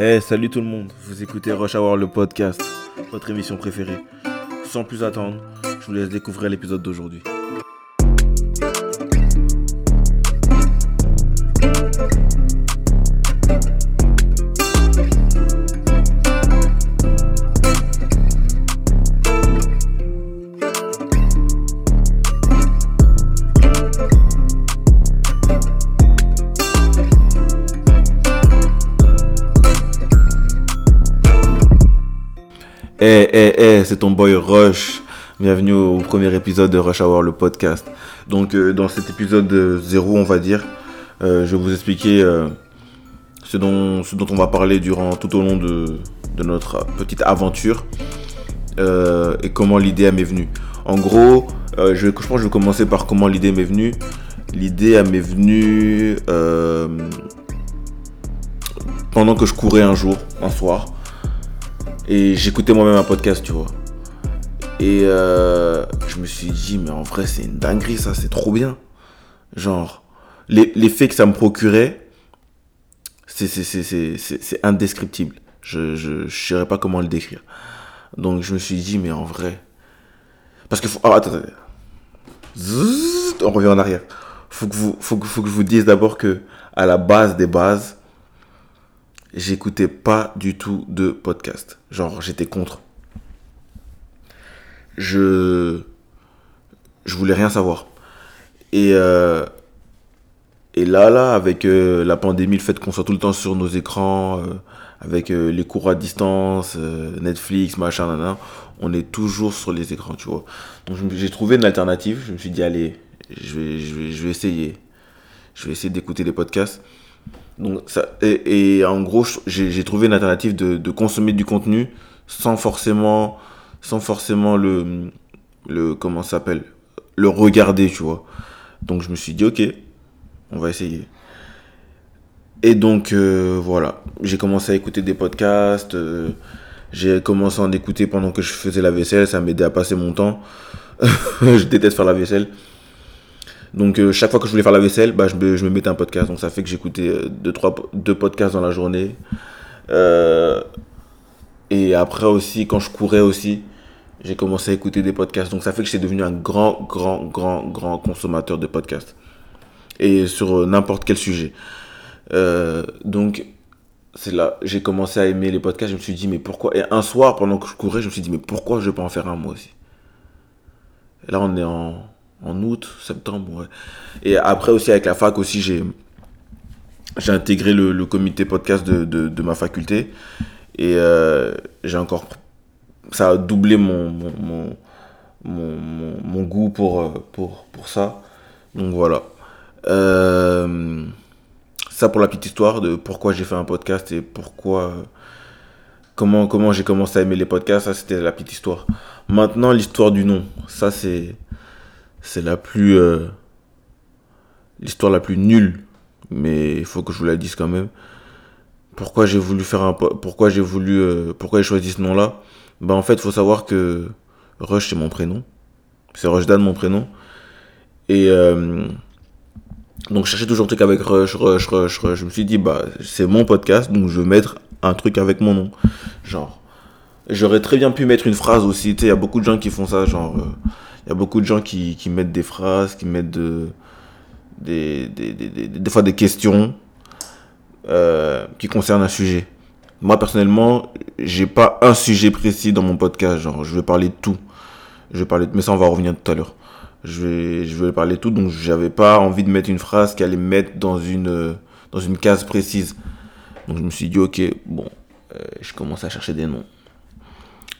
Eh, salut tout le monde, vous écoutez Rush Hour le podcast, votre émission préférée. Sans plus attendre, je vous laisse découvrir l'épisode d'aujourd'hui. C'est ton boy Rush. Bienvenue au premier épisode de Rush Hour, le podcast. Donc, euh, dans cet épisode 0, on va dire, euh, je vais vous expliquer euh, ce, dont, ce dont on va parler durant tout au long de, de notre petite aventure et comment l'idée m'est venue. En gros, je, je pense que je vais commencer par comment l'idée m'est venue. L'idée m'est venue pendant que je courais un jour, un soir. Et j'écoutais moi-même un podcast, tu vois. Et euh, je me suis dit, mais en vrai, c'est une dinguerie, ça, c'est trop bien. Genre, l'effet que ça me procurait, c'est indescriptible. Je ne saurais pas comment le décrire. Donc, je me suis dit, mais en vrai. Parce que. Faut, attends, attends. on revient en arrière. Faut vous, faut, faut que je vous dise d'abord que, à la base des bases, j'écoutais pas du tout de podcast. Genre, j'étais contre. Je. Je voulais rien savoir. Et. Euh, et là, là, avec euh, la pandémie, le fait qu'on soit tout le temps sur nos écrans, euh, avec les cours à distance, Netflix, machin, nan, on est toujours sur les écrans, tu vois. Donc j'ai trouvé une alternative. Je me suis dit, allez, je vais, je vais, je vais essayer. Je vais essayer d'écouter des podcasts. Donc ça, et, en gros, j'ai trouvé une alternative de, de, consommer du contenu sans forcément, sans forcément le, le comment s'appelle, le regarder, tu vois. Donc je me suis dit, ok, on va essayer. Et donc euh, voilà, j'ai commencé à écouter des podcasts. Euh, j'ai commencé à en écouter pendant que je faisais la vaisselle, ça m'aidait à passer mon temps. je déteste faire la vaisselle. Donc euh, chaque fois que je voulais faire la vaisselle, bah, je, me, mettais un podcast. Donc ça fait que j'écoutais deux, trois, deux podcasts dans la journée. Euh, et après aussi, quand je courais aussi, j'ai commencé à écouter des podcasts. Donc ça fait que j'étais devenu un grand, grand, grand, grand consommateur de podcasts. Et sur n'importe quel sujet. donc c'est là, j'ai commencé à aimer les podcasts. Je me suis dit, mais pourquoi? Et un soir, pendant que je courais, je me suis dit, mais pourquoi je ne vais pas en faire un moi aussi? Et là, on est en en août, septembre, ouais. Et après aussi avec la fac aussi, j'ai j'ai intégré le, comité podcast de, de, ma faculté et euh, j'ai encore ça a doublé mon mon, mon, mon, goût pour, euh, pour, pour ça. Donc voilà. Euh, ça pour la petite histoire de pourquoi j'ai fait un podcast et pourquoi comment comment j'ai commencé à aimer les podcasts, ça c'était la petite histoire. Maintenant l'histoire du nom, ça c'est c'est la plus. L'histoire la plus nulle. Mais il faut que je vous la dise quand même. Pourquoi j'ai voulu faire un. Pourquoi j'ai voulu. Euh, pourquoi j'ai choisi ce nom-là? Bah, en fait, il faut savoir que Rush, c'est mon prénom. C'est Rushdan, mon prénom. Et. Euh, donc, je cherchais toujours un truc avec Rush, Rush, Rush, Rush. Je me suis dit, bah, c'est mon podcast, donc je vais mettre un truc avec mon nom. Genre. J'aurais très bien pu mettre une phrase aussi. Il y a beaucoup de gens qui font ça, genre. Il y a beaucoup de gens qui, mettent des phrases, qui mettent de, des, des, des, des fois des questions euh, qui concernent un sujet. Moi, personnellement, j'ai pas un sujet précis dans mon podcast. Genre, je vais parler de tout. Je vais parler de... Mais ça, on va revenir tout à l'heure. Je vais, je vais parler de tout. Donc, j'avais pas envie de mettre une phrase qui allait me mettre dans une, dans une case précise. Donc, je me suis dit, ok, bon, euh, je commence à chercher des noms.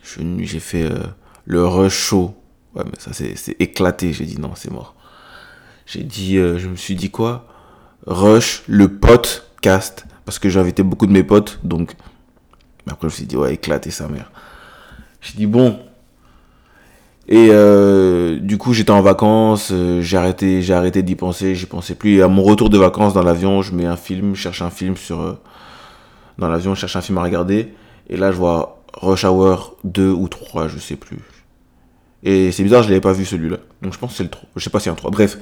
J'ai fait euh, le rush show Ouais, mais ça c'est éclaté. J'ai dit non, c'est mort. J'ai dit, euh, je me suis dit quoi? Rush, le podcast. Parce que invité beaucoup de mes potes. Donc, après, je me suis dit, ouais, éclaté sa mère. J'ai dit, bon. Et euh, du coup, j'étais en vacances. Euh, j'ai arrêté, j'ai arrêté d'y penser. J'y pensais plus. Et à mon retour de vacances dans l'avion, je mets un film, je cherche un film sur. dans l'avion, je cherche un film à regarder. Et là, je vois Rush Hour 2 ou 3, je sais plus. Et c'est bizarre, je l'avais pas vu celui-là. Donc je pense que c'est le 3. Je sais pas si c'est un 3. Bref.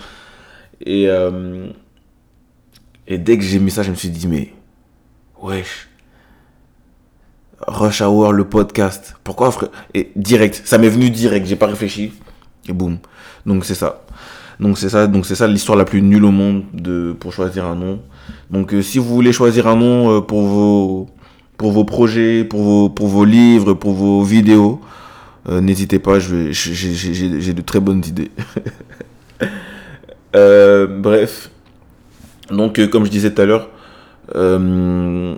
Et, euh, et dès que j'ai mis ça, je me suis dit, mais wesh, Rush Hour, le podcast. Pourquoi, frère? Et direct, ça m'est venu direct, j'ai pas réfléchi. Et boum. Donc c'est ça. Donc c'est ça, donc c'est ça l'histoire la plus nulle au monde de pour choisir un nom. Donc euh, si vous voulez choisir un nom euh, pour vos pour vos projets, pour vos pour vos livres, pour vos vidéos, euh, n'hésitez pas, j'ai de très bonnes idées. bref. Donc comme je disais tout à l'heure, je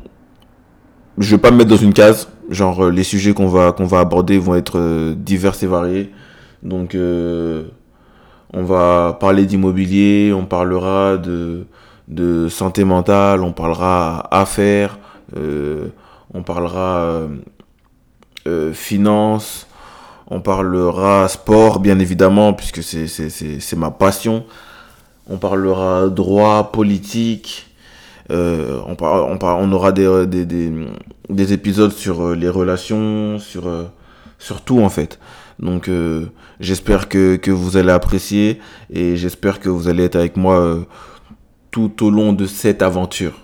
vais pas me mettre dans une case. Genre les sujets qu'on va aborder vont être divers et variés. Donc on va parler d'immobilier, on parlera de, de santé mentale, on parlera affaires, euh, on parlera euh, euh, finance, on parlera sport, bien évidemment, puisque c'est ma passion. On parlera droit, politique. on, on, aura des, des, épisodes sur les relations, sur, sur tout en fait. Donc euh, j'espère que, que, vous allez apprécier et j'espère que vous allez être avec moi euh, tout au long de cette aventure.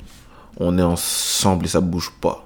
On est ensemble et ça bouge pas.